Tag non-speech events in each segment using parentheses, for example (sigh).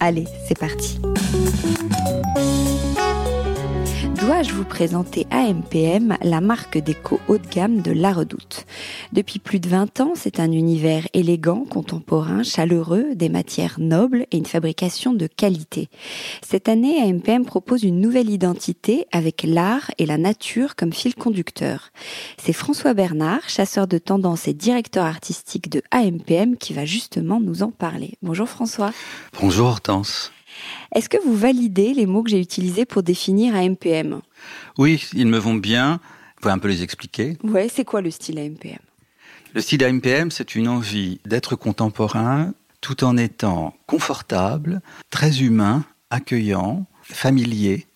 Allez, c'est parti. Dois-je vous présenter AMPM, la marque déco haut de gamme de La Redoute Depuis plus de 20 ans, c'est un univers élégant, contemporain, chaleureux, des matières nobles et une fabrication de qualité. Cette année, AMPM propose une nouvelle identité avec l'art et la nature comme fil conducteur. C'est François Bernard, chasseur de tendance et directeur artistique de AMPM, qui va justement nous en parler. Bonjour François. Bonjour Hortense. Est-ce que vous validez les mots que j'ai utilisés pour définir AMPM Oui, ils me vont bien. Vous pouvez un peu les expliquer? Ouais, c'est quoi le style AMPM Le style AMPM, c'est une envie d'être contemporain tout en étant confortable, très humain, accueillant, familier,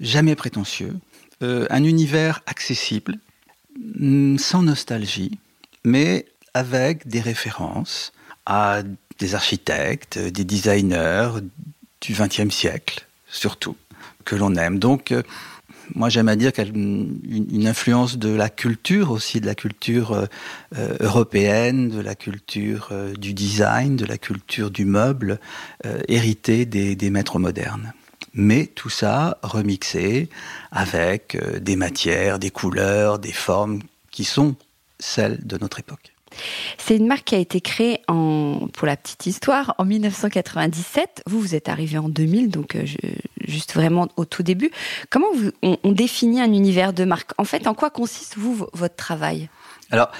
jamais prétentieux, euh, un univers accessible, mm, sans nostalgie, mais avec des références à des architectes, des designers, du XXe siècle, surtout, que l'on aime. Donc, euh, moi, j'aime à dire qu'elle une, influence de la culture aussi, de la culture euh, euh, européenne, de la culture du design, de la culture du meuble, héritée des, maîtres modernes. Mais tout ça remixé avec des matières, des couleurs, des formes qui sont celles de notre époque. C'est une marque qui a été créée en, pour la petite histoire, en 1997. Vous, vous êtes arrivé en 2000, donc euh, juste vraiment au tout début. Comment on, définit un univers de marque? En fait, en quoi consiste, vous, votre travail? Alors,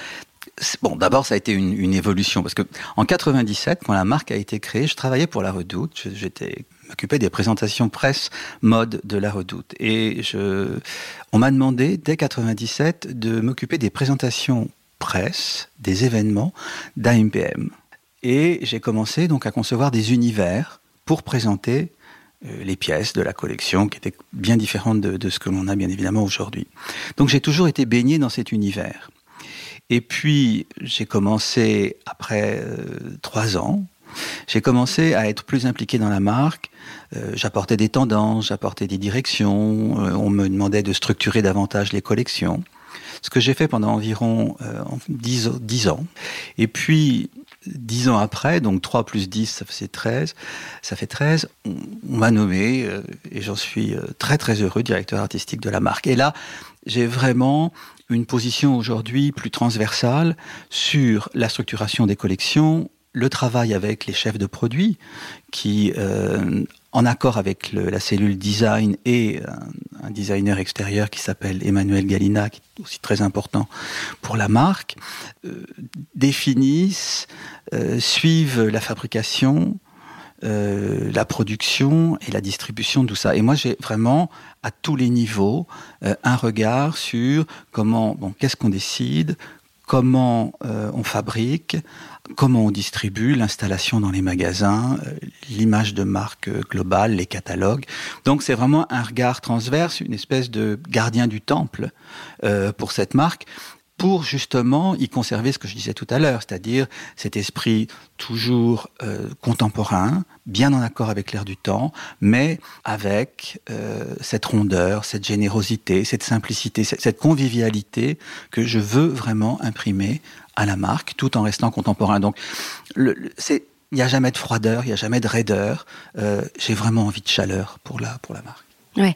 Bon, d'abord, ça a été une, évolution parce que en 97, quand la marque a été créée, je travaillais pour La Redoute. J'étais m'occupais des présentations presse mode de La Redoute et on m'a demandé dès 97 de m'occuper des présentations presse, des événements d'AMPM. Et j'ai commencé donc à concevoir des univers pour présenter euh, les pièces de la collection qui étaient bien différentes de, ce que l'on a bien évidemment aujourd'hui. Donc j'ai toujours été baigné dans cet univers. Et puis j'ai commencé, après euh, trois ans, j'ai commencé à être plus impliqué dans la marque. Euh, j'apportais des tendances, j'apportais des directions, on me demandait de structurer davantage les collections ce que j'ai fait pendant environ euh, 10, ans. Et puis, dix ans après, donc 3 plus 10, ça fait 13, ça fait 13, on, m'a nommé, euh, et j'en suis euh, très très heureux, directeur artistique de la marque. Et là, j'ai vraiment une position aujourd'hui plus transversale sur la structuration des collections, le travail avec les chefs de produits qui, euh, en accord avec la cellule design et un, designer extérieur qui s'appelle Emmanuel Galina, qui est aussi très important pour la marque, euh, définissent, euh, suivent la fabrication, la production et la distribution de tout ça. Et moi, j'ai vraiment, à tous les niveaux, un regard sur comment, bon, qu'est-ce qu'on décide, comment on fabrique, comment on distribue, l'installation dans les magasins, euh, l'image de marque euh, globale, les catalogues. Donc c'est vraiment un regard transverse, une espèce de gardien du temple euh, pour cette marque pour justement y conserver ce que je disais tout à l'heure, c'est-à-dire cet esprit toujours contemporain, bien en accord avec l'air du temps, mais avec cette rondeur, cette générosité, cette simplicité, cette convivialité que je veux vraiment imprimer à la marque, tout en restant contemporain. Donc, c'est il n'y a jamais de froideur, il n'y a jamais de raideur. Euh, j'ai vraiment envie de chaleur pour la, pour la marque. Ouais.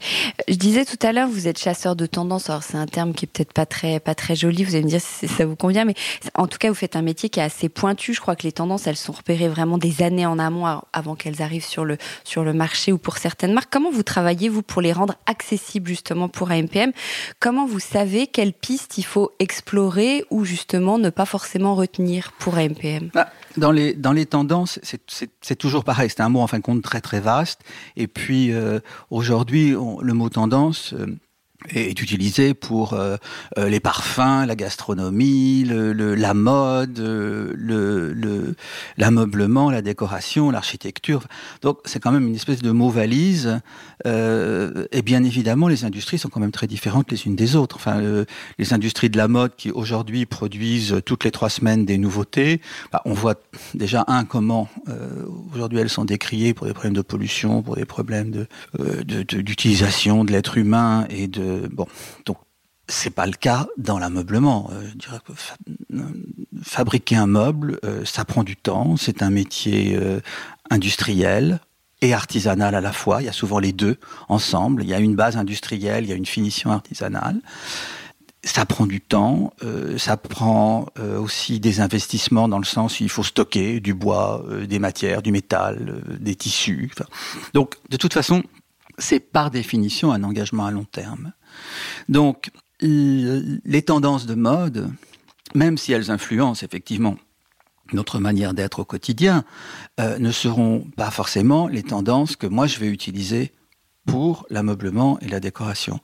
Je disais tout à l'heure, vous êtes chasseur de tendance. Alors c'est un terme qui est peut-être pas très pas très joli. Vous allez me dire si ça vous convient, mais en tout cas, vous faites un métier qui est assez pointu. Je crois que les tendances, elles sont repérées vraiment des années en amont avant qu'elles arrivent sur le sur le marché ou pour certaines marques. Comment vous travaillez vous pour les rendre accessibles justement pour AMPM Comment vous savez quelles pistes il faut explorer ou justement ne pas forcément retenir pour AMPM bah, dans les, dans les tendances, c'est toujours pareil. C'est un mot en fin de compte très très vaste. Et puis euh, aujourd'hui, le mot tendance, euh, est utilisé pour euh, euh, les parfums, la gastronomie, le, la mode, euh, le, l'ameublement, la décoration, l'architecture. Donc c'est quand même une espèce de mot valise. et bien évidemment, les industries sont quand même très différentes les unes des autres. Enfin, les industries de la mode qui aujourd'hui produisent toutes les trois semaines des nouveautés, bah, on voit déjà un comment aujourd'hui elles sont décriées pour des problèmes de pollution, pour des problèmes de, d'utilisation de l'être humain et de bon, donc c'est pas le cas dans l'ameublement. Euh, fabriquer un meuble, euh, ça prend du temps. C'est un métier euh, industriel et artisanal à la fois. Il y a souvent les deux ensemble. Il y a une base industrielle, il y a une finition artisanale. Ça prend du temps, ça prend aussi des investissements dans le sens où il faut stocker du bois, des matières, du métal, des tissus. donc, de toute façon, c'est par définition un engagement à long terme. Donc, les tendances de mode, même si elles influencent effectivement notre manière d'être au quotidien, euh, ne seront pas forcément les tendances que moi je vais utiliser pour l'ameublement et la décoration.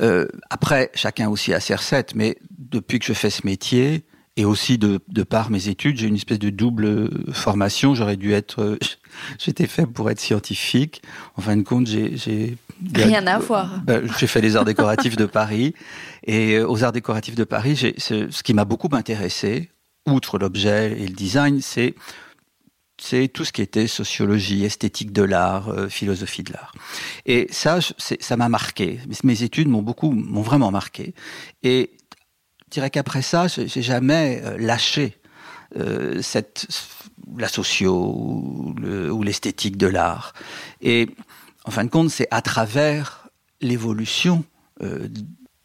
Euh, après, chacun aussi a ses recettes, mais depuis que je fais ce métier, et aussi de, de par mes études, j'ai une espèce de double formation. J'aurais dû être, (laughs) j'étais fait pour être scientifique. En fin de compte, j'ai rien à voir. Ben, j'ai fait les arts décoratifs de Paris et euh, aux arts décoratifs de Paris, ce qui m'a beaucoup intéressé, outre l'objet et le design, c'est c'est tout ce qui était sociologie, esthétique de l'art, euh, philosophie de l'art. Et ça, ça m'a marqué. Mes études m'ont beaucoup, m'ont vraiment marqué. Et je dirais qu'après ça, j'ai jamais euh, lâché euh, cette, la socio ou l'esthétique de l'art. Et en fin de compte, c'est à travers l'évolution euh,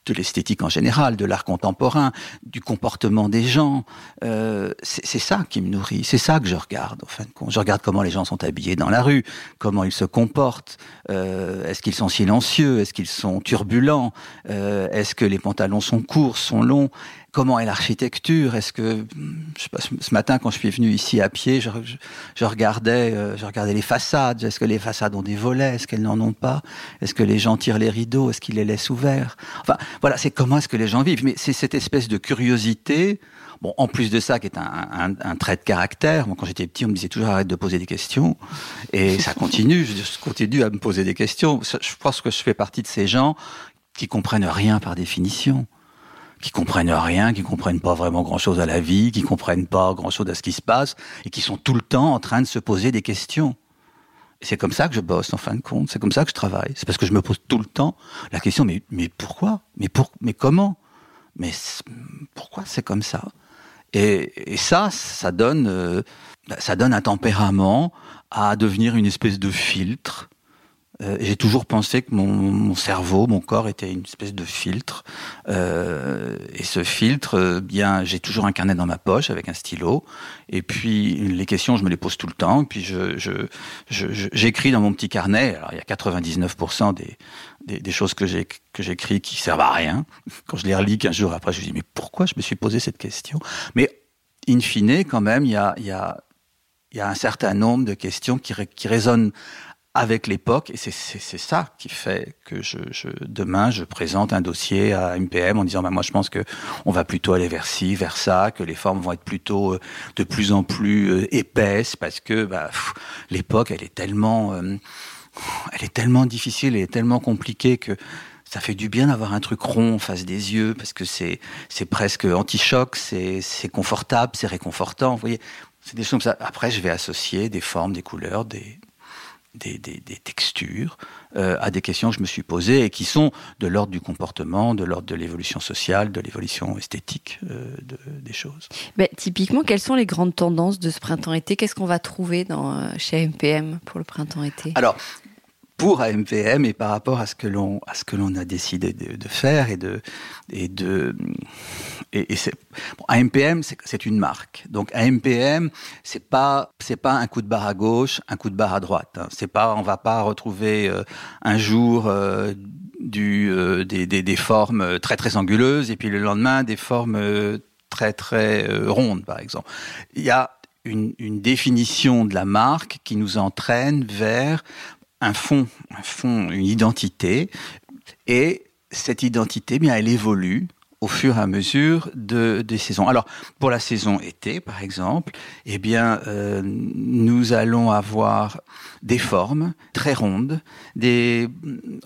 de l'esthétique en général, de l'art contemporain, du comportement des gens. Euh, c'est ça qui me nourrit, c'est ça que je regarde. En fin de compte, je regarde comment les gens sont habillés dans la rue, comment ils se comportent. Euh, est-ce qu'ils sont silencieux Est-ce qu'ils sont turbulents euh, Est-ce que les pantalons sont courts, sont longs Comment est l'architecture? Est-ce que, je sais pas, ce matin quand je suis venu ici à pied, je, je, regardais, euh, je regardais les façades. Est-ce que les façades ont des volets? Est-ce qu'elles n'en ont pas? Est-ce que les gens tirent les rideaux? Est-ce qu'ils les laissent ouverts? Enfin, voilà, c'est comment est-ce que les gens vivent. Mais c'est cette espèce de curiosité. Bon, en plus de ça, qui est un, un, un trait de caractère. Moi, quand j'étais petit, on me disait toujours arrête de poser des questions, et ça continue. Je, je continue à me poser des questions. Je pense que je fais partie de ces gens qui comprennent rien par définition qui comprennent rien, qui comprennent pas vraiment grand chose à la vie, qui comprennent pas grand chose à ce qui se passe, et qui sont tout le temps en train de se poser des questions. C'est comme ça que je bosse, en fin de compte. C'est comme ça que je travaille. C'est parce que je me pose tout le temps la question, mais, mais pourquoi? Mais pour, mais comment? Mais pourquoi c'est comme ça? Et, et, ça, ça donne, euh, ça donne un tempérament à devenir une espèce de filtre Euh, j'ai toujours pensé que mon, cerveau, mon corps était une espèce de filtre. Euh, et ce filtre, euh, bien, j'ai toujours un carnet dans ma poche avec un stylo. Et puis les questions, je me les pose tout le temps. Et puis je, j'écris dans mon petit carnet. Alors il y a 99% des, des, choses que j'ai que j'écris qui servent à rien. (laughs) Quand je les relis qu'un jour après, je me dis mais pourquoi je me suis posé cette question? Mais in fine, quand même, il y a, y a y a un certain nombre de questions qui, qui résonnent avec l'époque, et c'est ça qui fait que je, je, demain je présente un dossier à MPM en disant bah, moi je pense que on va plutôt aller vers ci, vers ça, que les formes vont être plutôt euh, de plus en plus euh, épaisses parce que bah, l'époque elle est tellement euh, elle est tellement difficile et tellement compliquée que ça fait du bien d'avoir un truc rond en face des yeux parce que c'est c'est presque anti-choc, c'est confortable, c'est réconfortant. Vous voyez, c'est des choses comme ça. Après, je vais associer des formes, des couleurs, des des, des, des textures euh, à des questions que je me suis posées et qui sont de l'ordre du comportement, de l'ordre de l'évolution sociale, de l'évolution esthétique euh, de, des choses. Typiquement, quelles sont les grandes tendances de ce printemps-été? Qu'est-ce qu'on va trouver dans, euh, chez MPM pour le printemps-été? Alors, pour AMPM et par rapport à ce que l'on a décidé de, faire et de et de et, et AMPM c'est une marque donc AMPM c'est pas c'est pas un coup de barre à gauche un coup de barre à droite hein. c'est pas on va pas retrouver euh, un jour euh, euh, des, formes très très anguleuses et puis le lendemain des formes très très rondes par exemple il y a une définition de la marque qui nous entraîne vers un fond, un fond, une identité, et cette identité, eh bien, elle évolue au fur et à mesure de, des saisons. Alors, pour la saison été, par exemple, eh bien, euh, nous allons avoir des formes très rondes. Des,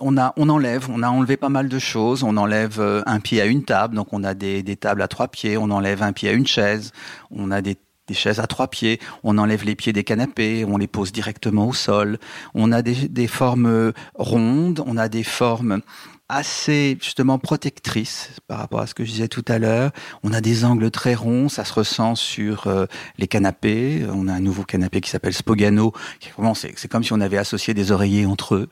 on a, on enlève, on a enlevé pas mal de choses. On enlève euh, un pied à une table, donc on a des, des tables à trois pieds. On enlève un pied à une chaise. On a des des chaises à trois pieds, on enlève les pieds des canapés, on les pose directement au sol, on a des, formes rondes, on a des formes assez justement protectrices par rapport à ce que je disais tout à l'heure. On a des angles très ronds, ça se ressent sur euh, les canapés. On a un nouveau canapé qui s'appelle Spogano. C'est comme si on avait associé des oreillers entre eux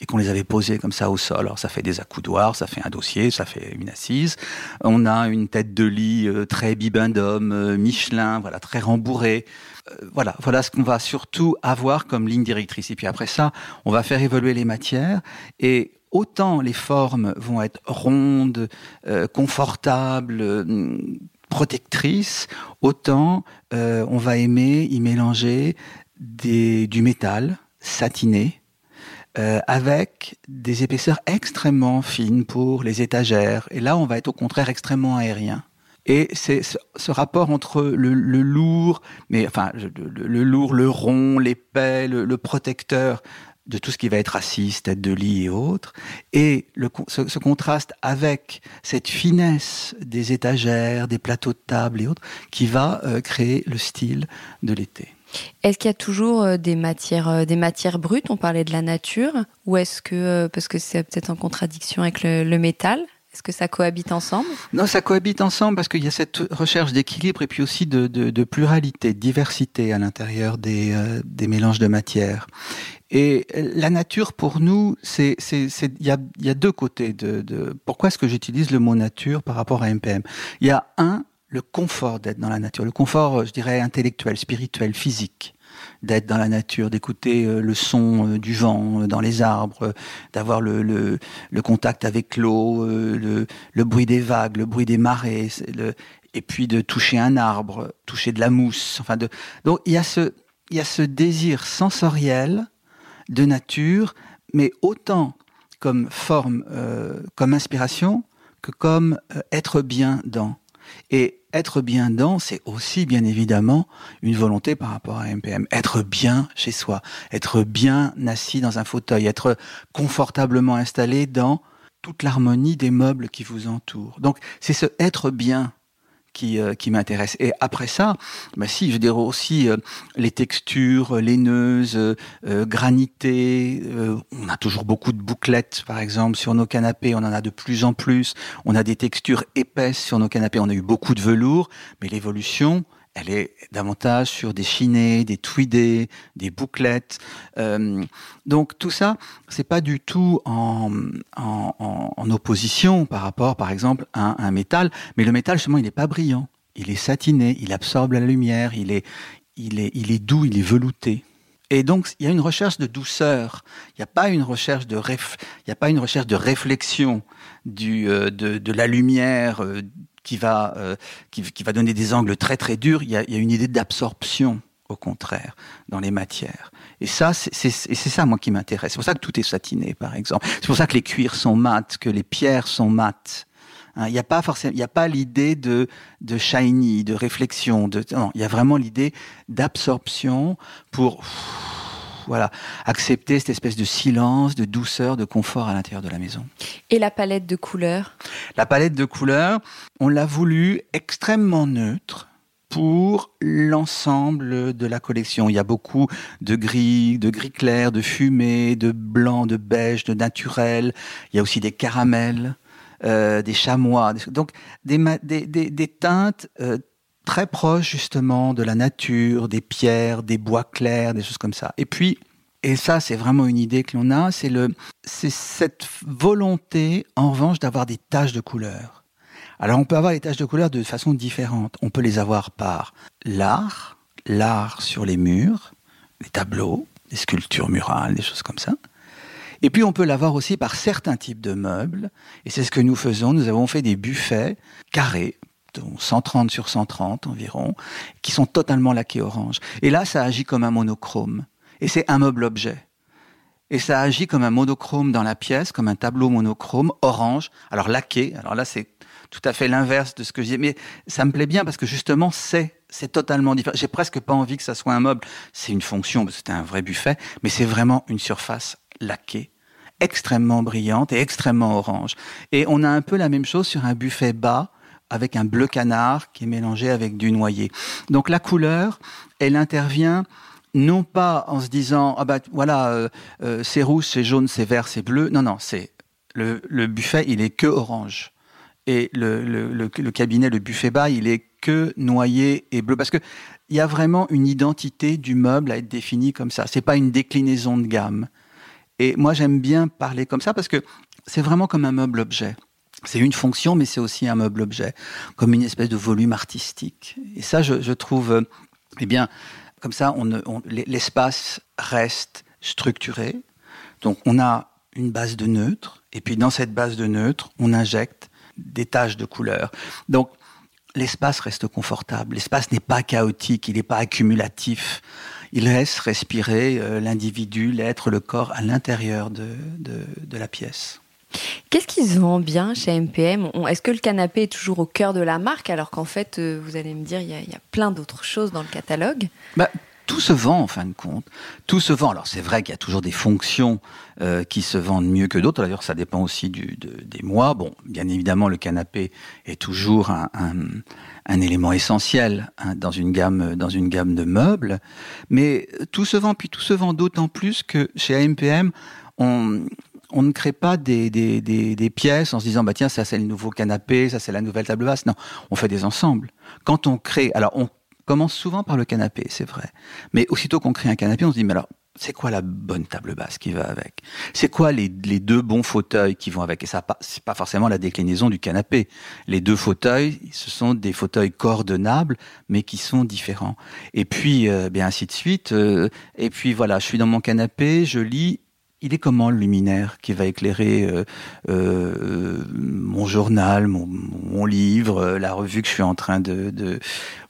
et qu'on les avait posés comme ça au sol. Alors ça fait des accoudoirs, ça fait un dossier, ça fait une assise. On a une tête de lit euh, très bibendum, euh, Michelin, voilà, très rembourrée. Euh, voilà, voilà ce qu'on va surtout avoir comme ligne directrice. Et puis après ça, on va faire évoluer les matières et autant les formes vont être rondes, confortables, protectrices, autant on va aimer y mélanger du métal satiné, euh, avec des épaisseurs extrêmement fines pour les étagères. Et là, on va être au contraire extrêmement aérien. Et c'est ce, rapport entre le, lourd, mais enfin le, lourd, le rond, l'épais, le, le, protecteur de tout ce qui va être assise, tête de lit et autres, et ce, contraste avec cette finesse des étagères, des plateaux de table et autres, qui va euh, créer le style de l'été. Est-ce qu'il y a toujours euh, des matières, euh, des matières brutes? On parlait de la nature, ou est-ce que euh, parce que c'est peut-être en contradiction avec le, métal est-ce que ça cohabite ensemble? Non, ça cohabite ensemble parce qu'il y a cette recherche d'équilibre et puis aussi de, pluralité, de diversité à l'intérieur des, mélanges de matières. Et la nature, pour nous, c'est, il y a, y a deux côtés de, de pourquoi est-ce que j'utilise le mot nature par rapport à MPM. Il y a un, le confort d'être dans la nature, le confort, je dirais, intellectuel, spirituel, physique d'être dans la nature, d'écouter euh, le son euh, du vent euh, dans les arbres, d'avoir le, le, contact avec l'eau, le, le, bruit des vagues, le bruit des marées, et puis de toucher un arbre, toucher de la mousse. Enfin de, donc il y a ce, il y a ce désir sensoriel de nature, mais autant comme forme, euh, comme inspiration, que comme euh, être bien dans. Et être bien dans, c'est aussi bien évidemment une volonté par rapport à MPM. Être bien chez soi, être bien assis dans un fauteuil, être confortablement installé dans toute l'harmonie des meubles qui vous entourent. Donc c'est ce être bien qui, euh, qui m'intéresse. Et après ça, bah si, je dirais aussi euh, les textures laineuses, euh, granitées. On a toujours beaucoup de bouclettes, par exemple, sur nos canapés. On en a de plus en plus. On a des textures épaisses sur nos canapés. On a eu beaucoup de velours, mais l'évolution, elle est davantage sur des chinés, des tweedés, des bouclettes. Euh, donc tout ça, c'est pas du tout en, en, en, opposition par rapport, par exemple, à un, métal. Mais le métal, justement, il n'est pas brillant. Il est satiné, il absorbe la lumière, il est, il est, il est doux, il est velouté. Et donc, il y a une recherche de douceur. Il n'y a pas une recherche de il a pas une recherche de réflexion du, euh, de, de, la lumière euh, qui va, euh, qui, qui, va donner des angles très très durs. Il y a, il y a une idée d'absorption, au contraire, dans les matières. Et ça, c'est ça, moi, qui m'intéresse. C'est pour ça que tout est satiné, par exemple. C'est pour ça que les cuirs sont mats, que les pierres sont mates. Hein, il n'y a pas forcément, il a pas l'idée de, de shiny, de réflexion. De, non, il y a vraiment l'idée d'absorption pour voilà, accepter cette espèce de silence, de douceur, de confort à l'intérieur de la maison. Et la palette de couleurs? La palette de couleurs, on l'a voulu extrêmement neutre pour l'ensemble de la collection. Il y a beaucoup de gris, de gris clair, de fumée, de blanc, de beige, de naturel. Il y a aussi des caramels. Euh, des chamois, donc des, des, teintes euh, très proches justement de la nature, des pierres, des bois clairs, des choses comme ça. Et puis, et ça c'est vraiment une idée que l'on a, c'est le, c'est cette volonté en revanche d'avoir des taches de couleur. Alors on peut avoir les taches de couleur de façon différente. On peut les avoir par l'art, l'art sur les murs, les tableaux, les sculptures murales, des choses comme ça. Et puis on peut l'avoir aussi par certains types de meubles. Et c'est ce que nous faisons. Nous avons fait des buffets carrés, 130 sur 130 environ, qui sont totalement laqués orange. Et là, ça agit comme un monochrome. Et c'est un meuble-objet. Et ça agit comme un monochrome dans la pièce, comme un tableau monochrome orange. Alors laqué. Alors là, c'est tout à fait l'inverse de ce que j'ai. Mais ça me plaît bien parce que justement, c'est c'est totalement différent. J'ai presque pas envie que ça soit un meuble. C'est une fonction, c'est un vrai buffet, mais c'est vraiment une surface laquée extrêmement brillante et extrêmement orange. Et on a un peu la même chose sur un buffet bas avec un bleu canard qui est mélangé avec du noyer. Donc la couleur, elle intervient non pas en se disant ah bah voilà euh, euh, c'est rouge, c'est jaune, c'est vert, c'est bleu. Non non, c'est le, le, buffet il est que orange et le, le, le, cabinet, le buffet bas, il est que noyer et bleu parce que il y a vraiment une identité du meuble à être définie comme ça. C'est pas une déclinaison de gamme. Et moi, j'aime bien parler comme ça parce que c'est vraiment comme un meuble-objet. C'est une fonction, mais c'est aussi un meuble-objet, comme une espèce de volume artistique. Et ça, je, trouve, euh, eh bien, comme ça, l'espace reste structuré. Donc, on a une base de neutre, et puis dans cette base de neutre, on injecte des taches de couleur. Donc, l'espace reste confortable. L'espace n'est pas chaotique, il n'est pas accumulatif il laisse respirer euh, l'individu, l'être, le corps à l'intérieur de, la pièce. Qu'est-ce qui se vend bien chez MPM Est-ce que le canapé est toujours au cœur de la marque alors qu'en fait, euh, vous allez me dire, il y a, plein d'autres choses dans le catalogue? Bah, tout se vend en fin de compte. Tout se vend. Alors c'est vrai qu'il y a toujours des fonctions euh, qui se vendent mieux que d'autres. D'ailleurs, ça dépend aussi des mois. Bon, bien évidemment, le canapé est toujours un, élément essentiel hein, dans une gamme dans une gamme de meubles. Mais tout se vend. Puis tout se vend d'autant plus que chez AMPM, on on ne crée pas des, pièces en se disant bah tiens ça c'est le nouveau canapé, ça c'est la nouvelle table basse. Non, on fait des ensembles. Quand on crée, alors on commence souvent par le canapé, c'est vrai. Mais aussitôt qu'on crée un canapé, on se dit, mais alors, c'est quoi la bonne table basse qui va avec? C'est quoi les, les, deux bons fauteuils qui vont avec? Et ça, c'est pas forcément la déclinaison du canapé. Les deux fauteuils, ce sont des fauteuils coordonnables, mais qui sont différents. Et puis, euh, bien ainsi de suite. Euh, et puis voilà, je suis dans mon canapé, je lis, il est comment le luminaire qui va éclairer euh, euh, mon journal, mon, livre, euh, la revue que je suis en train de,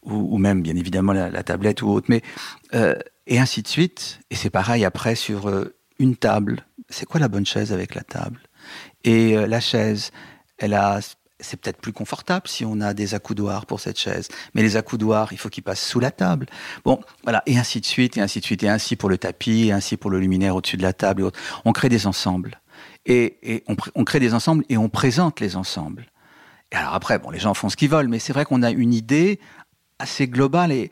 ou, même bien évidemment la, tablette ou autre, mais et ainsi de suite. Et c'est pareil après sur une table. C'est quoi la bonne chaise avec la table? Et la chaise, elle a c'est peut-être plus confortable si on a des accoudoirs pour cette chaise. Mais les accoudoirs, il faut qu'ils passent sous la table. Bon, voilà, et ainsi de suite, et ainsi de suite, et ainsi pour le tapis, et ainsi pour le luminaire au-dessus de la table. Et autres. On crée des ensembles. Et, on, crée des ensembles et on présente les ensembles. Et alors après, bon, les gens font ce qu'ils veulent, mais c'est vrai qu'on a une idée assez globale. Et,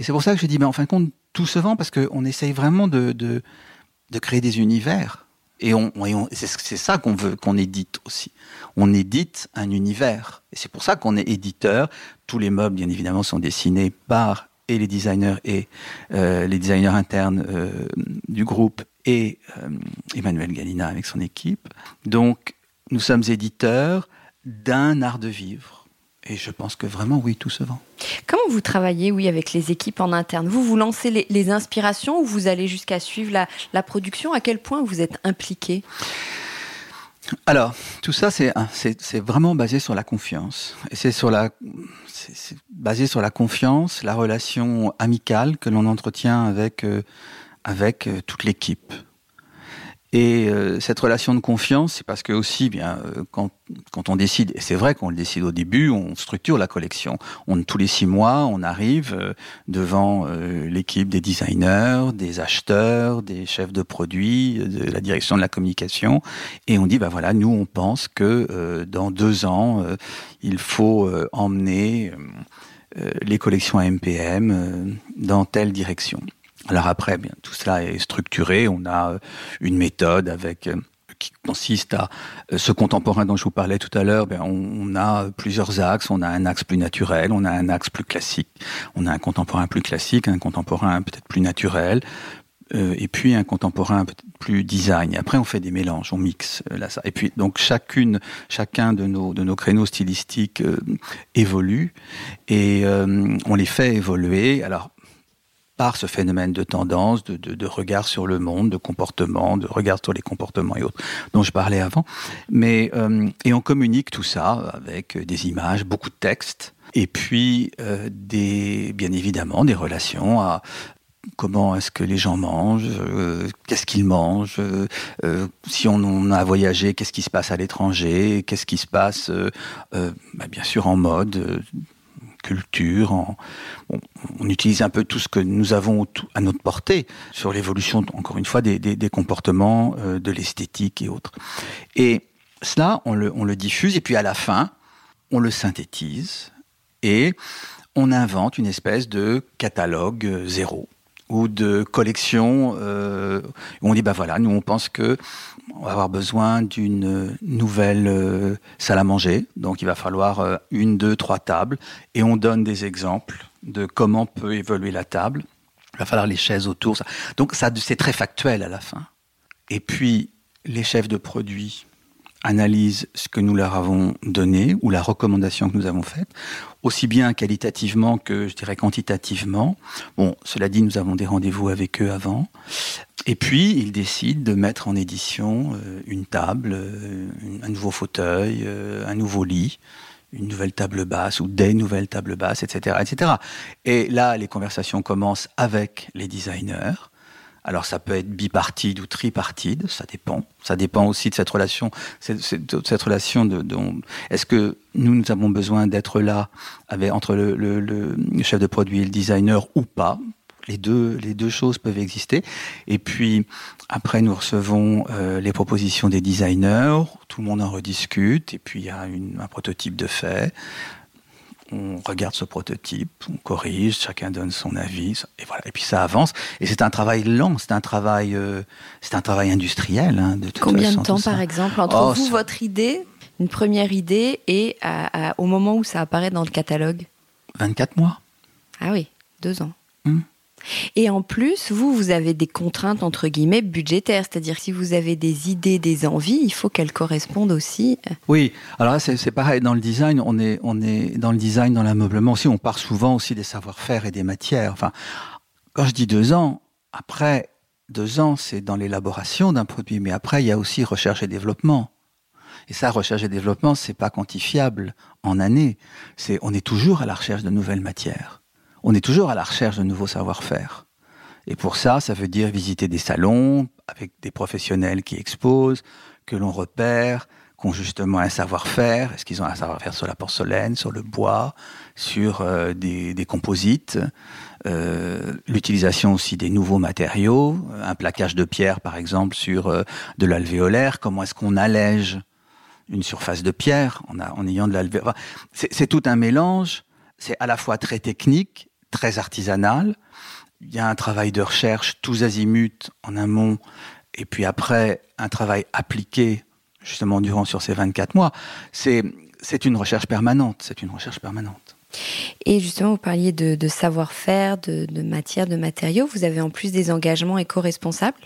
c'est pour ça que je dis, mais en fin de compte, tout se vend parce qu'on essaye vraiment de créer des univers Et, on, c'est ça qu'on veut qu'on édite aussi. On édite un univers. Et c'est pour ça qu'on est éditeur. Tous les meubles, bien évidemment, sont dessinés par et les designers et euh, les designers internes euh, du groupe et euh, Emmanuel Galina avec son équipe. Donc, nous sommes éditeurs d'un art de vivre. Et je pense que vraiment, oui, tout se vend. Comment vous travaillez, oui, avec les équipes en interne? Vous, vous lancez les, inspirations ou vous allez jusqu'à suivre la, la, production? À quel point vous êtes impliqué? Alors, tout ça, c'est vraiment basé sur la confiance. Et c'est sur la, c'est basé sur la confiance, la relation amicale que l'on entretient avec, euh, avec euh, toute l'équipe. Et euh, cette relation de confiance, c'est parce que aussi, bien, euh, quand, quand on décide, et c'est vrai qu'on le décide au début, on structure la collection. On, tous les six mois, on arrive euh, devant l'équipe des designers, des acheteurs, des chefs de produits, de la direction de la communication, et on dit, bah voilà, nous, on pense que dans deux ans, il faut emmener les collections AMPM dans telle direction. Alors après, bien, tout cela est structuré. On a euh, une méthode avec euh, qui consiste à euh, ce contemporain dont je vous parlais tout à l'heure, ben on, a plusieurs axes. On a un axe plus naturel, on a un axe plus classique, on a un contemporain plus classique, un contemporain peut-être plus naturel, et puis un contemporain peut-être plus design. Après, on fait des mélanges, on mixe là ça. Et puis donc chacune, chacun de nos de nos créneaux stylistiques évolue et on les fait évoluer. Alors par ce phénomène de tendance, de, de, regard sur le monde, de comportement, de regard sur les comportements et autres dont je parlais avant. Mais euh, et on communique tout ça avec des images, beaucoup de textes, et puis euh, des, bien évidemment, des relations à comment est-ce que les gens mangent, euh, qu'est-ce qu'ils mangent, si on, on, a voyagé, qu'est-ce qui se passe à l'étranger, qu'est-ce qui se passe, bah, bien sûr en mode culture. on utilise un peu tout ce que nous avons à notre portée sur l'évolution, encore une fois, des, comportements, euh, de l'esthétique et autres. Et cela, on le, on le diffuse, et puis à la fin, on le synthétise, et on invente une espèce de catalogue euh, zéro ou de collection euh, où on dit bah voilà nous on pense que on va avoir besoin d'une nouvelle euh, salle à manger. Donc il va falloir euh, une deux trois tables. Et on donne des exemples de comment peut évoluer la table. Il va falloir les chaises autour donc ça c'est très factuel à la fin. Et puis les chefs de produits analysent ce que nous leur avons donné ou la recommandation que nous avons faite, aussi bien qualitativement que, je dirais, quantitativement. Bon, cela dit, nous avons des rendez-vous avec eux avant. Et puis, ils décident de mettre en édition euh, une table, euh, un nouveau fauteuil, euh, un nouveau lit, une nouvelle table basse ou des nouvelles tables basses, etc., etc. Et là, les conversations commencent avec les designers alors ça peut être bipartide ou tripartide, ça dépend. Ça dépend aussi de cette relation, cette, relation de, est-ce que nous, nous avons besoin d'être là entre le, chef de produit et le designer ou pas? Les deux, les deux choses peuvent exister. Et puis après, nous recevons euh, les propositions des designers, tout le monde en rediscute, et puis il y a un prototype de fait on regarde ce prototype, on corrige, chacun donne son avis, et voilà. Et puis ça avance. Et c'est un travail lent, c'est un travail, euh, c'est un travail industriel. Hein, de Combien de temps, par exemple, entre oh, vous, votre idée, une première idée, et au moment où ça apparaît dans le catalogue? 24 mois. Ah oui, deux ans. Et en plus, vous, vous avez des contraintes entre guillemets budgétaires, c'est-à-dire si vous avez des idées, des envies, il faut qu'elles correspondent aussi. Oui, alors là c'est pareil dans le design, on est on est dans le design, dans l'ameublement aussi, on part souvent aussi des savoir-faire et des matières. Enfin, quand je dis deux ans, après deux ans, c'est dans l'élaboration d'un produit, mais après il y a aussi recherche et développement. Et ça, recherche et développement, c'est pas quantifiable en années. C'est on est toujours à la recherche de nouvelles matières on est toujours à la recherche de nouveaux savoir-faire. Et pour ça, ça veut dire visiter des salons avec des professionnels qui exposent, que l'on repère, qui ont justement un savoir-faire. Est-ce qu'ils ont un savoir-faire sur la porcelaine, sur le bois, sur euh, des, composites euh, L'utilisation aussi des nouveaux matériaux, un plaquage de pierre par exemple sur euh, de l'alvéolaire. Comment est-ce qu'on allège une surface de pierre en ayant de l'alvéolaire C'est tout un mélange. C'est à la fois très technique très artisanal. Il y a un travail de recherche tous azimuts en amont et puis après un travail appliqué justement durant sur ces 24 mois, c'est c'est une recherche permanente, c'est une recherche permanente. Et justement, vous parliez de, savoir-faire, de, de, matière, de matériaux. Vous avez en plus des engagements éco-responsables?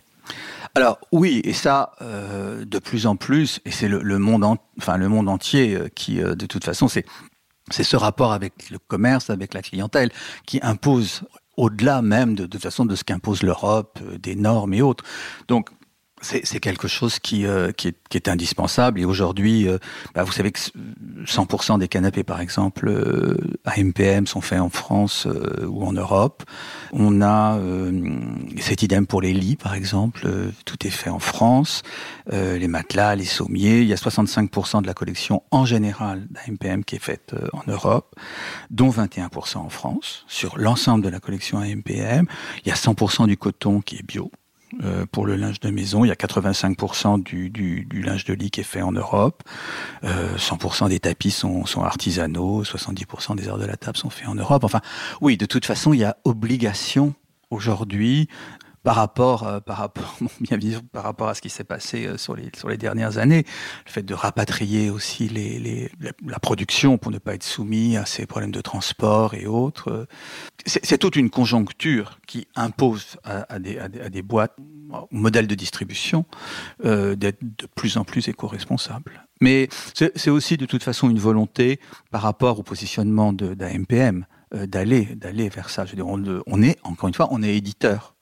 Alors oui, et ça euh, de plus en plus, et c'est le, monde, enfin le monde entier euh, qui, euh, de toute façon, c'est c'est ce rapport avec le commerce, avec la clientèle, qui impose au-delà même de, façon de ce qu'impose l'Europe, des normes et autres. Donc c'est quelque chose qui, euh, qui, est, qui, est, indispensable. Et aujourd'hui, euh, bah, vous savez que 100% des canapés, par exemple, euh, à MPM sont faits en France ou en Europe. On a, c'est idem pour les lits, par exemple. tout est fait en France. les matelas, les sommiers. Il y a 65% de la collection en général d'AMPM qui est faite en Europe, dont 21% en France, sur l'ensemble de la collection AMPM. Il y a 100% du coton qui est bio. Euh, pour le linge de maison. Il y a 85% du, du, linge de lit qui est fait en Europe. Euh, 100% des tapis sont, sont, artisanaux. 70% des heures de la table sont faits en Europe. Enfin, oui, de toute façon, il y a obligation aujourd'hui par rapport, euh, par rapport, (laughs) bien par rapport à ce qui s'est passé euh, sur les sur les dernières années, le fait de rapatrier aussi les, les la, production pour ne pas être soumis à ces problèmes de transport et autres, euh, c'est toute une conjoncture qui impose à, des, à, des, à des, boîtes, au modèle de distribution, euh, d'être de plus en plus éco-responsables. Mais c'est aussi de toute façon une volonté par rapport au positionnement d'AMPM d'aller d'aller vers ça. Je veux dire, on, on est encore une fois, on est éditeur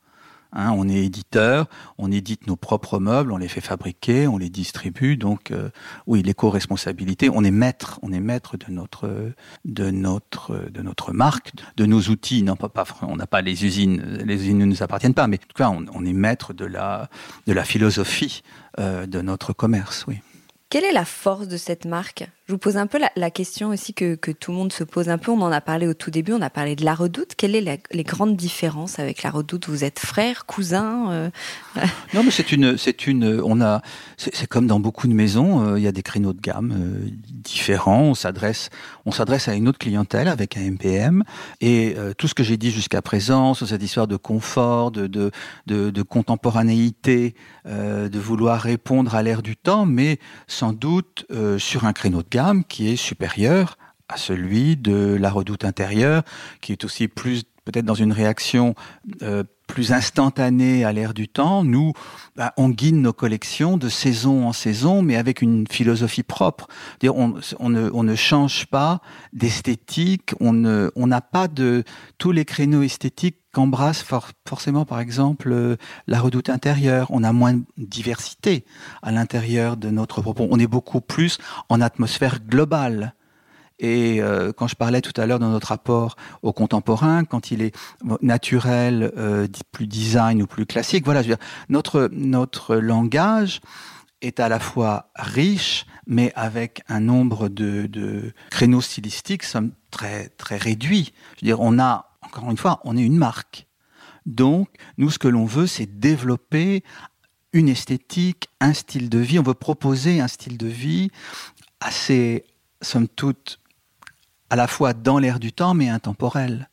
Hein, on est éditeur, on édite nos propres meubles, on les fait fabriquer, on les distribue. Donc euh, oui, l'éco-responsabilité, on est maître, on est maître de notre de notre de notre marque, de nos outils. Non pas, on n'a pas les usines, les usines ne nous appartiennent pas, mais en tout cas, on, est maître de la de la philosophie euh, de notre commerce. Oui. Quelle est la force de cette marque? Je vous pose un peu la, question aussi que, tout le monde se pose un peu. On en a parlé au tout début, on a parlé de la redoute. Quelles sont les grandes différences avec la redoute? Vous êtes frères, cousins euh? (laughs) Non, mais c'est une, c'est une, on a, c'est comme dans beaucoup de maisons, euh, il y a des créneaux de gamme euh, différents. On s'adresse, on s'adresse à une autre clientèle avec un MPM. Et tout ce que j'ai dit jusqu'à présent sur cette histoire de confort, de, de, contemporanéité, de vouloir répondre à l'ère du temps, mais sans doute sur un créneau de qui est supérieur à celui de la redoute intérieure, qui est aussi plus peut-être dans une réaction euh, plus instantanée à l'ère du temps. Nous, bah, on guide nos collections de saison en saison, mais avec une philosophie propre. On, ne, change pas d'esthétique, on n'a pas de tous les créneaux esthétiques qu'embrasse forcément, par exemple, euh, la redoute intérieure. On a moins de diversité à l'intérieur de notre propos. On est beaucoup plus en atmosphère globale. Et euh, quand je parlais tout à l'heure dans notre rapport au contemporain, quand il est naturel, euh, plus design ou plus classique, voilà, je veux dire, notre notre langage est à la fois riche, mais avec un nombre de, de créneaux stylistiques très très réduit. Je veux dire, on a encore une fois, on est une marque. Donc, nous, ce que l'on veut, c'est développer une esthétique, un style de vie. On veut proposer un style de vie assez, somme toute, à la fois dans l'air du temps, mais intemporel.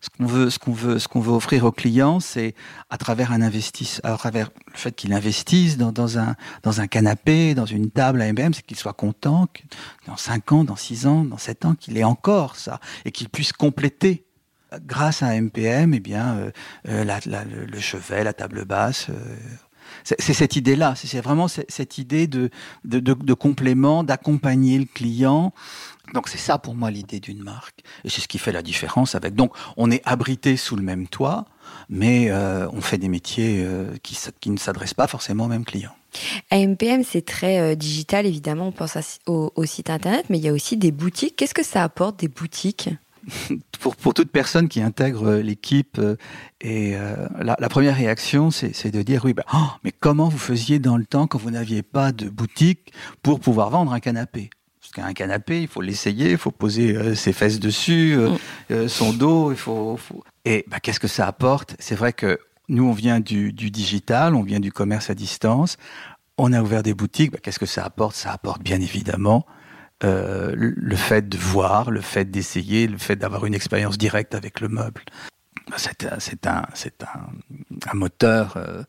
Ce qu'on veut, ce qu'on veut, ce qu'on veut offrir aux clients, c'est à travers un à travers le fait qu'ils investissent dans, un, dans un canapé, dans une table à MM, c'est qu'ils soient contents que dans 5 ans, dans 6 ans, dans 7 ans, qu'il ait encore ça, et qu'ils puissent compléter grâce à MPM, eh bien, euh, euh, le, chevet, la table basse. Euh, c'est cette idée-là, c'est vraiment cette idée de, complément, d'accompagner le client. Donc c'est ça pour moi l'idée d'une marque. Et c'est ce qui fait la différence avec. Donc on est abrité sous le même toit, mais on fait des métiers qui, ne s'adressent pas forcément au même client. MPM, c'est très digital, évidemment, on pense au, site internet, mais il y a aussi des boutiques. Qu'est-ce que ça apporte, des boutiques? (laughs) pour, pour toute personne qui intègre euh, l'équipe, euh, et euh, la, la, première réaction, c'est de dire oui, bah, oh, mais comment vous faisiez dans le temps quand vous n'aviez pas de boutique pour pouvoir vendre un canapé? Parce qu'un canapé, il faut l'essayer, il faut poser ses fesses dessus, mm. son dos, il faut. faut... Et bah, qu'est-ce que ça apporte? C'est vrai que nous, on vient du, du, digital, on vient du commerce à distance. On a ouvert des boutiques. Bah, qu'est-ce que ça apporte? Ça apporte bien évidemment euh, le fait de voir, le fait d'essayer, le fait d'avoir une expérience directe avec le meuble. C'est un, un, un, moteur, euh,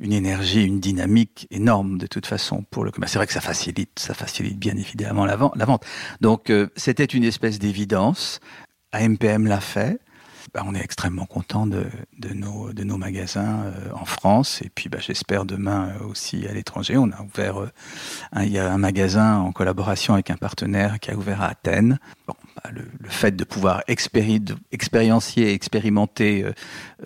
une énergie, une dynamique énorme de toute façon pour le commerce. C'est vrai que ça facilite, ça facilite bien évidemment la vente. Donc euh, c'était une espèce d'évidence. AMPM l'a fait. Bah, on est extrêmement content de, nos, de nos magasins euh, en France et puis bah, j'espère demain euh, aussi à l'étranger. On a ouvert, un, il y a un magasin en collaboration avec un partenaire qui a ouvert à Athènes. Bon, bah, le, fait de pouvoir expéri expériencier, expérimenter, euh,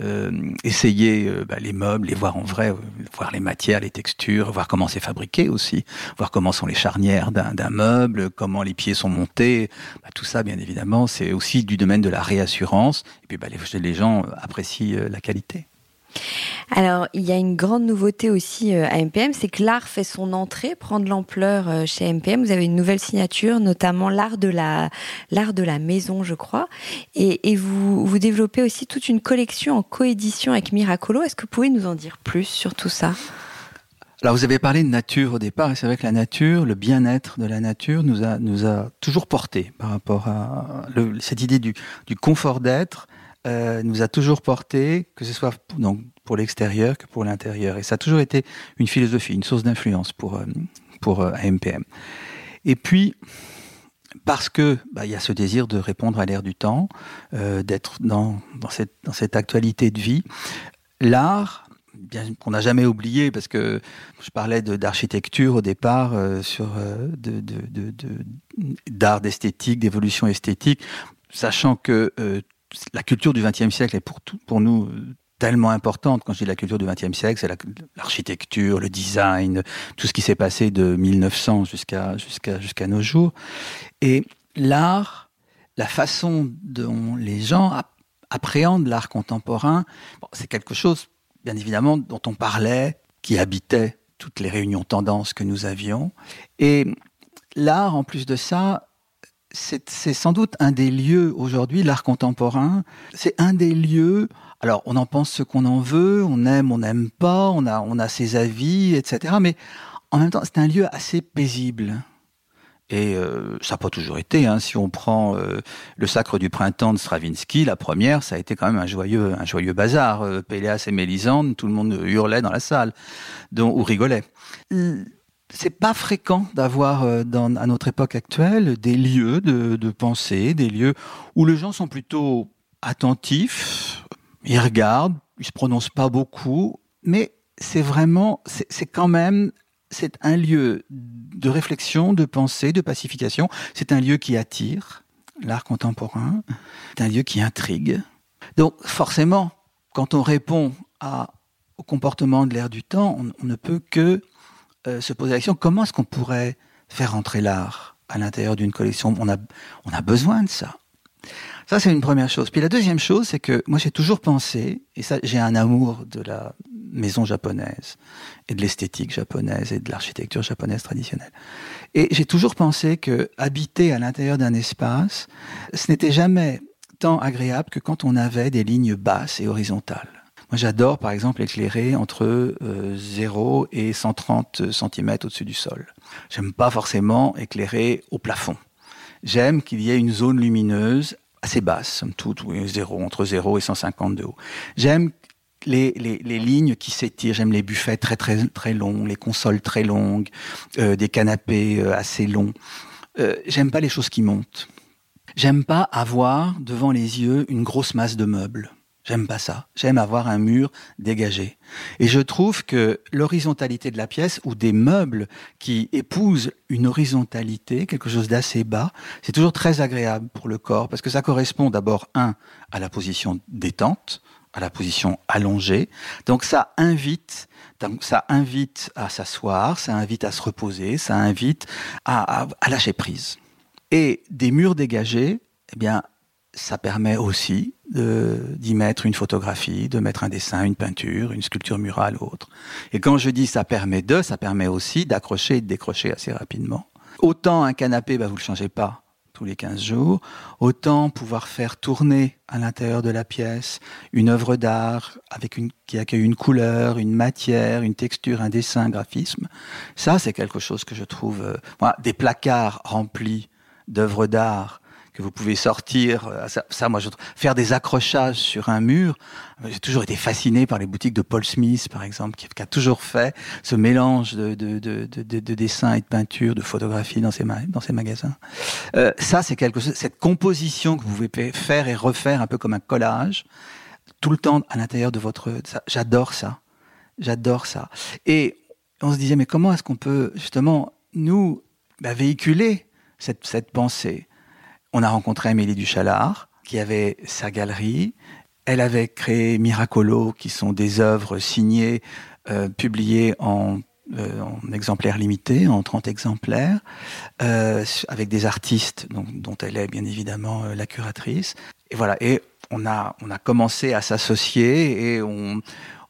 euh, essayer euh, les meubles, les voir en vrai, voir les matières, les textures, voir comment c'est fabriqué aussi, voir comment sont les charnières d'un meuble, comment les pieds sont montés. Tout ça, bien évidemment, c'est aussi du domaine de la réassurance. Et puis bah, les, les gens apprécient la qualité. Alors, il y a une grande nouveauté aussi euh, à MPM, c'est que l'art fait son entrée, prend de l'ampleur euh, chez MPM. Vous avez une nouvelle signature, notamment l'art de la l'art de la maison, je crois, et, et, vous vous développez aussi toute une collection en coédition avec Miracolo. Est-ce que vous pouvez nous en dire plus sur tout ça? Alors vous avez parlé de nature au départ, et c'est vrai que la nature, le bien-être de la nature nous a, nous a toujours porté par rapport à le, cette idée du, du confort d'être, euh, nous a toujours porté, que ce soit donc, pour l'extérieur que pour l'intérieur. Et ça a toujours été une philosophie, une source d'influence pour, euh, pour euh, AMPM. Et puis, parce que bah, il y a ce désir de répondre à l'ère du temps, d'être dans, dans, cette, dans cette actualité de vie, l'art, bien qu'on n'a jamais oublié, parce que je parlais d'architecture au départ, sur euh, de, de, de, d'art d'esthétique, d'évolution esthétique, sachant que la culture du XXe siècle est pour, nous tellement importante. Quand je dis la culture du XXe siècle, c'est l'architecture, le design, tout ce qui s'est passé de 1900 jusqu'à nos jours. Et l'art, la façon dont les gens appréhendent l'art contemporain, c'est quelque chose, bien évidemment, dont on parlait, qui habitait toutes les réunions tendances que nous avions. Et l'art, en plus de ça, c'est sans doute un des lieux aujourd'hui, l'art contemporain, c'est un des lieux, alors on en pense ce qu'on en veut, on aime, on n'aime pas, on a, on a ses avis, etc. Mais en même temps, c'est un lieu assez paisible. Et euh, ça n'a pas toujours été. Hein. Si on prend euh, le Sacre du printemps de Stravinsky, la première, ça a été quand même un joyeux, un joyeux bazar. Euh, Péléas et Mélisande, tout le monde hurlait dans la salle, dont, ou rigolait c'est pas fréquent d'avoir euh, à notre époque actuelle des lieux de, de, pensée, des lieux où les gens sont plutôt attentifs, ils regardent, ils se prononcent pas beaucoup, mais c'est vraiment, c'est quand même, c'est un lieu de réflexion, de pensée, de pacification. C'est un lieu qui attire l'art contemporain, c'est un lieu qui intrigue. Donc forcément, quand on répond à, au comportement de l'ère du temps, on, on ne peut que euh, se poser la question comment est-ce qu'on pourrait faire entrer l'art à l'intérieur d'une collection? On a, on a besoin de ça. Ça, c'est une première chose. Puis la deuxième chose, c'est que moi, j'ai toujours pensé, et ça, j'ai un amour de la maison japonaise, et de l'esthétique japonaise, et de l'architecture japonaise traditionnelle. Et j'ai toujours pensé que habiter à l'intérieur d'un espace, ce n'était jamais tant agréable que quand on avait des lignes basses et horizontales. Moi, j'adore, par exemple, éclairer entre euh, 0 et 130 cm au-dessus du sol. J'aime pas forcément éclairer au plafond. J'aime qu'il y ait une zone lumineuse assez basse, somme toute, oui, 0, entre 0 et 150 de haut. J'aime les, les, lignes qui s'étirent, j'aime les buffets très très très longs, les consoles très longues, euh, des canapés euh, assez longs. Euh, j'aime pas les choses qui montent. J'aime pas avoir devant les yeux une grosse masse de meubles. J'aime pas ça. J'aime avoir un mur dégagé. Et je trouve que l'horizontalité de la pièce ou des meubles qui épousent une horizontalité, quelque chose d'assez bas, c'est toujours très agréable pour le corps parce que ça correspond d'abord, un, à la position détente, à la position allongée. Donc ça invite, ça invite à s'asseoir, ça invite à se reposer, ça invite à lâcher prise. Et des murs dégagés, eh bien, ça permet aussi d'y mettre une photographie, de mettre un dessin, une peinture, une sculpture murale ou autre. Et quand je dis ça permet de, ça permet aussi d'accrocher et de décrocher assez rapidement. Autant un canapé, bah, vous le changez pas tous les 15 jours, autant pouvoir faire tourner à l'intérieur de la pièce une œuvre d'art avec qui accueille une couleur, une matière, une texture, un dessin, un graphisme. Ça, c'est quelque chose que je trouve, euh, des placards remplis d'œuvres d'art que vous pouvez sortir. Euh, ça, moi, je, faire des accrochages sur un mur. J'ai toujours été fasciné par les boutiques de Paul Smith, par exemple, qui, a toujours fait ce mélange de, de, de, de, dessins et de peintures, de photographies dans ses, dans ses magasins. Euh, ça, c'est quelque chose, cette composition que vous pouvez faire et refaire un peu comme un collage, tout le temps à l'intérieur de votre... J'adore ça. J'adore ça. Et on se disait, mais comment est-ce qu'on peut justement, nous, bah, véhiculer cette, cette pensée? On a rencontré Amélie Duchalard, qui avait sa galerie. Elle avait créé Miracolo, qui sont des œuvres signées, euh, publiées en, euh, en, exemplaires limités, en 30 exemplaires, euh, avec des artistes dont, elle est bien évidemment euh, la curatrice. Et voilà, et on a, on a commencé à s'associer et on,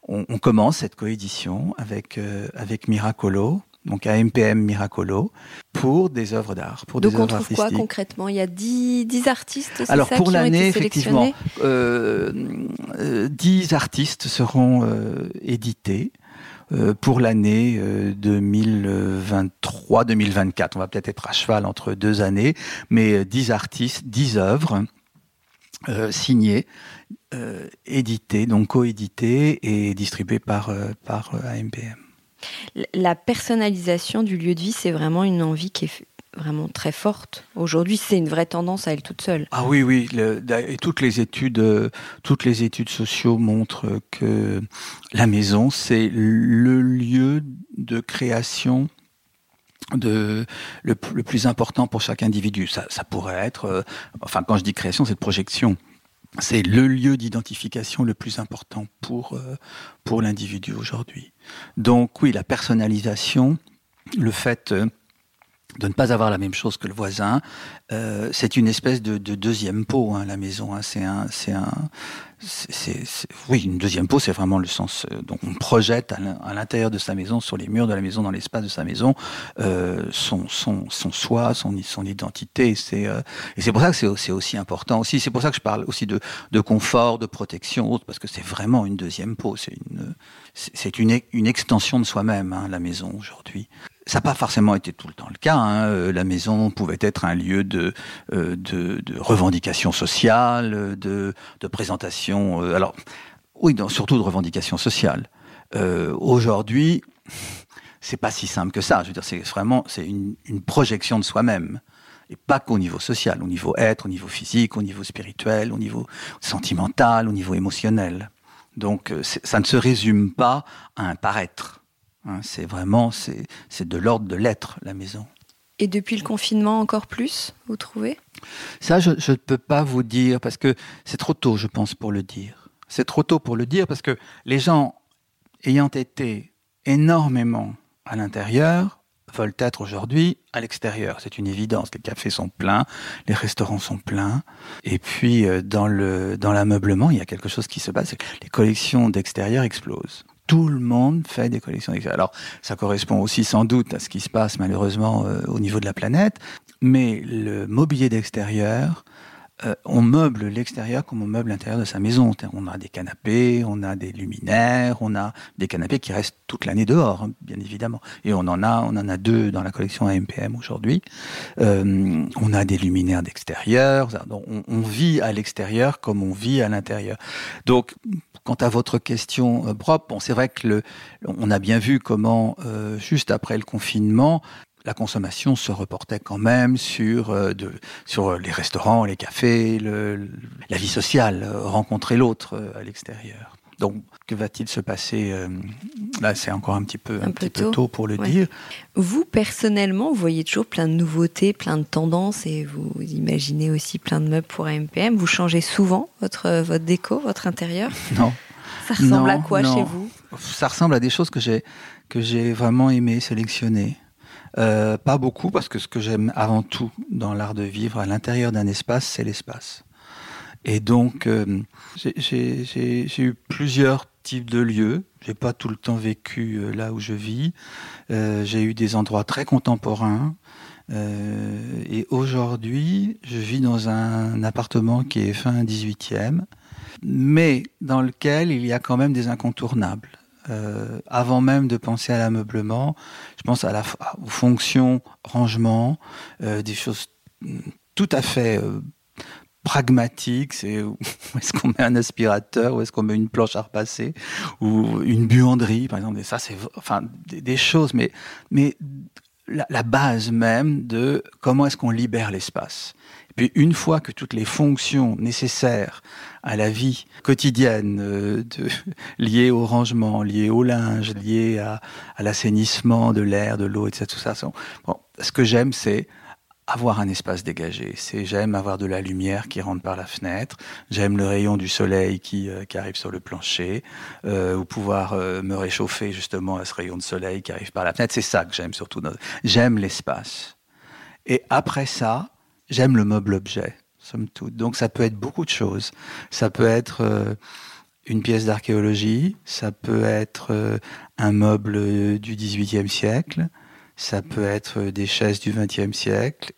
on, on, commence cette coédition avec, euh, avec Miracolo, donc à MPM Miracolo, pour des œuvres d'art, pour donc des œuvres artistiques. Donc on trouve quoi concrètement? Il y a 10, 10 artistes, Alors ça, pour l'année, effectivement, euh, euh, 10 artistes seront euh, édités. Euh, pour l'année 2023-2024. On va peut-être être à cheval entre deux années, mais 10 artistes, 10 œuvres euh, signées, euh, éditées, donc coéditées et distribuées par, euh, par AMPM. La personnalisation du lieu de vie, c'est vraiment une envie qui est vraiment très forte. Aujourd'hui, c'est une vraie tendance à elle toute seule. Ah oui, oui. Et toutes les études, toutes les études sociaux montrent que la maison, c'est le lieu de création de le, plus important pour chaque individu. Ça, ça pourrait être, euh, enfin, quand je dis création, c'est de projection. C'est le lieu d'identification le plus important pour euh, pour l'individu aujourd'hui. Donc oui, la personnalisation, le fait euh, de ne pas avoir la même chose que le voisin, euh, c'est une espèce de, de deuxième peau, hein, la maison. Hein, c'est un, c'est un, c'est, oui, une deuxième peau, c'est vraiment le sens. Euh, donc on projette à l'intérieur de sa maison, sur les murs de la maison, dans l'espace de sa maison, euh, son, son, son soi, son, son identité. C'est, euh, et c'est pour ça que c'est, aussi important. Aussi, c'est pour ça que je parle aussi de, de confort, de protection, parce que c'est vraiment une deuxième peau. C'est une, c'est une, une extension de soi-même, hein, la maison aujourd'hui. Ça n'a pas forcément été tout le temps le cas. Hein. Euh, la maison pouvait être un lieu de, euh, de, de revendication sociale, de, de présentation. Euh, alors, oui, surtout de revendication sociale. Euh, Aujourd'hui, c'est pas si simple que ça. Je veux dire, c'est vraiment c'est une, une projection de soi-même et pas qu'au niveau social, au niveau être, au niveau physique, au niveau spirituel, au niveau sentimental, au niveau émotionnel. Donc, ça ne se résume pas à un paraître. Hein, c'est vraiment, c'est de l'ordre de l'être, la maison. Et depuis le confinement, encore plus, vous trouvez? Ça, je ne peux pas vous dire, parce que c'est trop tôt, je pense, pour le dire. C'est trop tôt pour le dire, parce que les gens ayant été énormément à l'intérieur veulent être aujourd'hui à l'extérieur. C'est une évidence. Les cafés sont pleins, les restaurants sont pleins. Et puis, euh, dans le dans l'ameublement, il y a quelque chose qui se passe. Les collections d'extérieur explosent tout le monde fait des collections d'extérieur. Alors, ça correspond aussi sans doute à ce qui se passe malheureusement euh, au niveau de la planète, mais le mobilier d'extérieur, euh, on meuble l'extérieur comme on meuble l'intérieur de sa maison. On a des canapés, on a des luminaires, on a des canapés qui restent toute l'année dehors, hein, bien évidemment. Et on en a, on en a deux dans la collection AMPM aujourd'hui. Euh, on a des luminaires d'extérieur. On, on vit à l'extérieur comme on vit à l'intérieur. Donc, quant à votre question euh, propre, bon, c'est vrai que le, on a bien vu comment, euh, juste après le confinement, la consommation se reportait quand même sur, euh, de, sur les restaurants, les cafés, le, la vie sociale, euh, rencontrer l'autre euh, à l'extérieur. Donc, que va-t-il se passer Là, c'est encore un petit peu, un, un petit peu tôt. tôt pour le ouais. dire. Vous, personnellement, vous voyez toujours plein de nouveautés, plein de tendances et vous imaginez aussi plein de meubles pour AMPM. Vous changez souvent votre, votre déco, votre intérieur? (laughs) Non. Ça ressemble non, à quoi non. chez vous? Ça ressemble à des choses que j'ai que j'ai vraiment aimé sélectionner. Euh, pas beaucoup, parce que ce que j'aime avant tout dans l'art de vivre à l'intérieur d'un espace, c'est l'espace. Et donc, euh, j'ai eu plusieurs types de lieux. J'ai pas tout le temps vécu euh, là où je vis. J'ai eu des endroits très contemporains. Et aujourd'hui, je vis dans un appartement qui est fin 18e, mais dans lequel il y a quand même des incontournables. Euh, avant même de penser à l'ameublement, je pense aux fonctions rangement, euh, des choses tout à fait euh, pragmatique, c'est (laughs) où est-ce qu'on met un aspirateur, où est-ce qu'on met une planche à repasser, ou une buanderie, par exemple. Ça, c'est enfin des, choses, mais, la, base même de comment est-ce qu'on libère l'espace. Puis une fois que toutes les fonctions nécessaires à la vie quotidienne, euh, (laughs) liées au rangement, liées au linge, liées à, l'assainissement de l'air, de l'eau, etc. Tout ça, sont, bon, ce que j'aime, c'est avoir un espace dégagé. C'est j'aime avoir de la lumière qui rentre par la fenêtre. J'aime le rayon du soleil qui, euh, arrive sur le plancher, euh, ou pouvoir me réchauffer justement à ce rayon de soleil qui arrive par la fenêtre. C'est ça que j'aime surtout. J'aime l'espace. Et après ça, j'aime le meuble objet, somme toute. Donc ça peut être beaucoup de choses. Ça peut être euh, une pièce d'archéologie, ça peut être un meuble du XVIIIe siècle, ça peut être des chaises du XXe siècle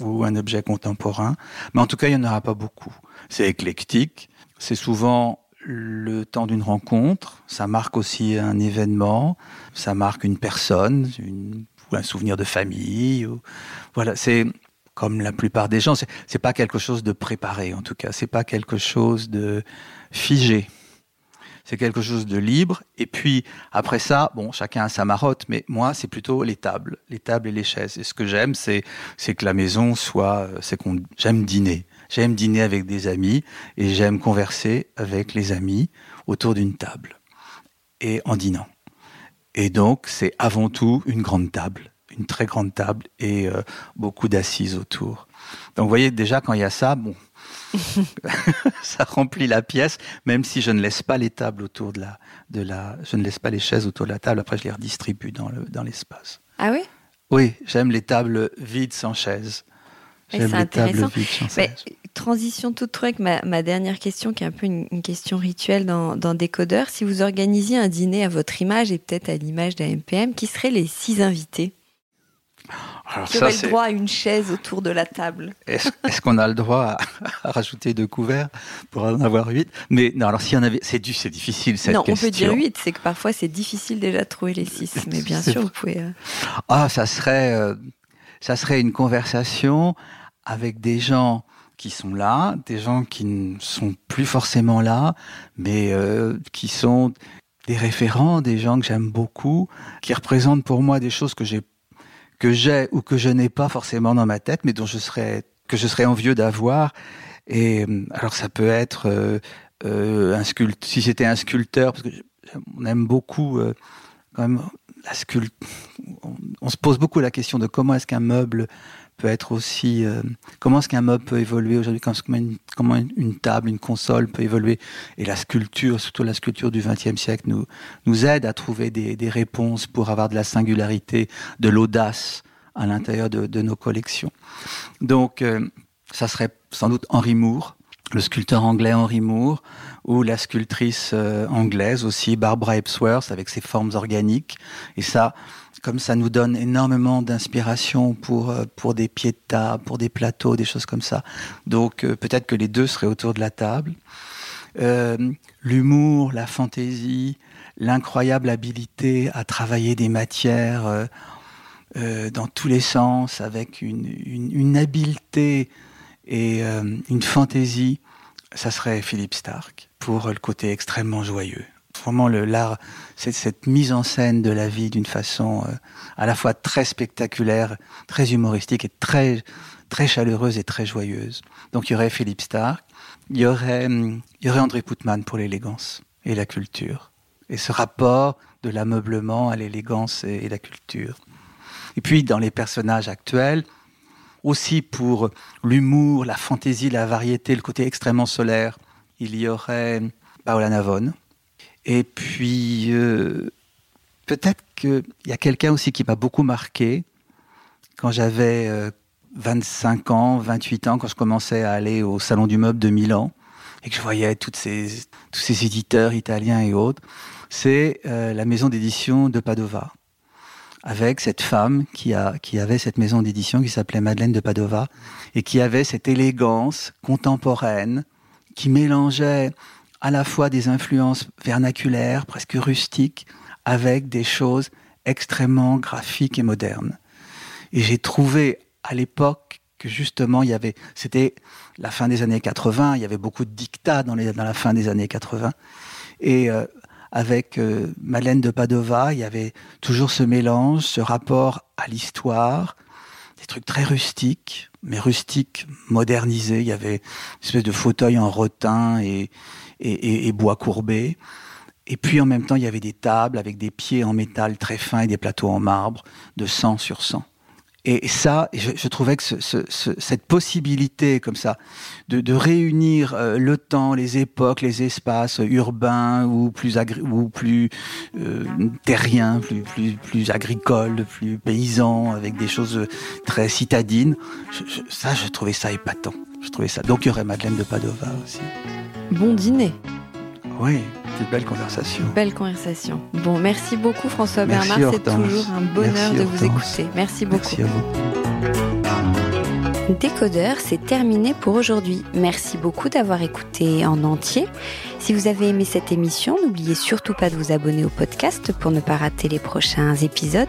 ou un objet contemporain. Mais en tout cas, il n'y en aura pas beaucoup. C'est éclectique. C'est souvent le temps d'une rencontre. Ça marque aussi un événement. Ça marque une personne, ou un souvenir de famille. Voilà, c'est comme la plupart des gens. C'est pas quelque chose de préparé, en tout cas. C'est pas quelque chose de figé c'est quelque chose de libre. Et puis après ça, bon, chacun a sa marotte, mais moi, c'est plutôt les tables, les tables et les chaises. Et ce que j'aime, c'est c'est que la maison soit, c'est qu'on j'aime dîner, j'aime dîner avec des amis et j'aime converser avec les amis autour d'une table et en dînant. Et donc, c'est avant tout une grande table, une très grande table et euh, beaucoup d'assises autour. Donc, vous voyez déjà quand il y a ça, bon, (laughs) (laughs) ça remplit la pièce, même si je ne laisse pas les tables autour de la, de la, je ne laisse pas les chaises autour de la table. Après, je les redistribue dans le, dans l'espace. Ah oui? Oui, j'aime les tables vides sans chaises. J'aime les tables vides sans chaises. Transition toute avec ma, ma, dernière question, qui est un peu une, question rituelle dans, dans Décodeur. Si vous organisiez un dîner à votre image et peut-être à l'image d'un MPM, qui seraient les six invités? Alors qui aurait le droit à une chaise autour de la table Est-ce qu'on a le droit à, rajouter deux couverts pour en avoir huit? Mais non, alors s'il y en avait, c'est du, c'est difficile cette non, question. on peut dire huit, c'est que parfois c'est difficile déjà de trouver les six, mais bien sûr vous pouvez. Euh, ah, ça serait, euh, ça serait une conversation avec des gens qui sont là, des gens qui ne sont plus forcément là, mais euh, qui sont des référents, des gens que j'aime beaucoup, qui représentent pour moi des choses que j'ai que j'ai ou que je n'ai pas forcément dans ma tête, mais dont je serais que je serais envieux d'avoir. Et euh, alors ça peut être euh, euh, un sculpteur, si c'était un sculpteur, parce que on aime beaucoup quand même la sculpture. On, se pose beaucoup la question de comment est-ce qu'un meuble peut être aussi euh, comment est-ce qu'un meuble peut évoluer aujourd'hui comment, une, comment une, table une console peut évoluer et la sculpture surtout la sculpture du XXe siècle nous aide à trouver des, réponses pour avoir de la singularité de l'audace à l'intérieur de, nos collections. Donc euh, ça serait sans doute Henri Moore le sculpteur anglais Henry Moore ou la sculptrice euh, anglaise aussi Barbara Epsworth avec ses formes organiques. Et ça comme ça nous donne énormément d'inspiration pour euh, pour des pieds de table, pour des plateaux, des choses comme ça. Donc euh, peut-être que les deux seraient autour de la table. Euh, L'humour, la fantaisie, l'incroyable habilité à travailler des matières dans tous les sens, avec une, habileté et une fantaisie, ça serait Philippe Stark pour le côté extrêmement joyeux vraiment l'art, c'est cette mise en scène de la vie d'une façon euh, à la fois très spectaculaire, très humoristique et très très chaleureuse et très joyeuse. Donc il y aurait Philippe Stark, il y aurait il y aurait André Poutman pour l'élégance et la culture et ce rapport de l'ameublement à l'élégance et, et la culture. Et puis dans les personnages actuels, aussi pour l'humour, la fantaisie, la variété, le côté extrêmement solaire, il y aurait Paola Navone Et puis, euh, peut-être qu'il y a quelqu'un aussi qui m'a beaucoup marqué quand j'avais euh, 25 ans, 28 ans, quand je commençais à aller au Salon du Meuble de Milan et que je voyais tous ces éditeurs italiens et autres. C'est euh, la maison d'édition de Padova avec cette femme qui avait cette maison d'édition qui s'appelait Madeleine de Padova et qui avait cette élégance contemporaine qui mélangeait à la fois des influences vernaculaires, presque rustiques, avec des choses extrêmement graphiques et modernes. Et j'ai trouvé à l'époque que justement il y avait, c'était la fin des années 80, il y avait beaucoup de dictats dans, la fin des années 80. Et euh, avec euh, Madeleine de Padova, il y avait toujours ce mélange, ce rapport à l'histoire, des trucs très rustiques, mais rustiques modernisés. Il y avait une espèce de fauteuil en rotin et, et, bois courbé. Et puis en même temps, il y avait des tables avec des pieds en métal très fins et des plateaux en marbre de 100 sur 100. Et ça, je, trouvais que ce, ce, cette possibilité comme ça de, réunir euh, le temps, les époques, les espaces urbains ou plus ou plus euh, terriens, plus, plus plus agricoles, plus paysans, avec des choses très citadines, ça, je trouvais ça épatant. Je trouvais ça. Donc il y aurait Madeleine de Padova aussi. Bon dîner. Oui, c'est une belle conversation. Belle conversation. Bon, merci beaucoup François Bernard. C'est toujours un bonheur merci de vous écouter. Merci beaucoup. Merci à vous. Décodeur, c'est terminé pour aujourd'hui. Merci beaucoup d'avoir écouté en entier. Si vous avez aimé cette émission, n'oubliez surtout pas de vous abonner au podcast pour ne pas rater les prochains épisodes.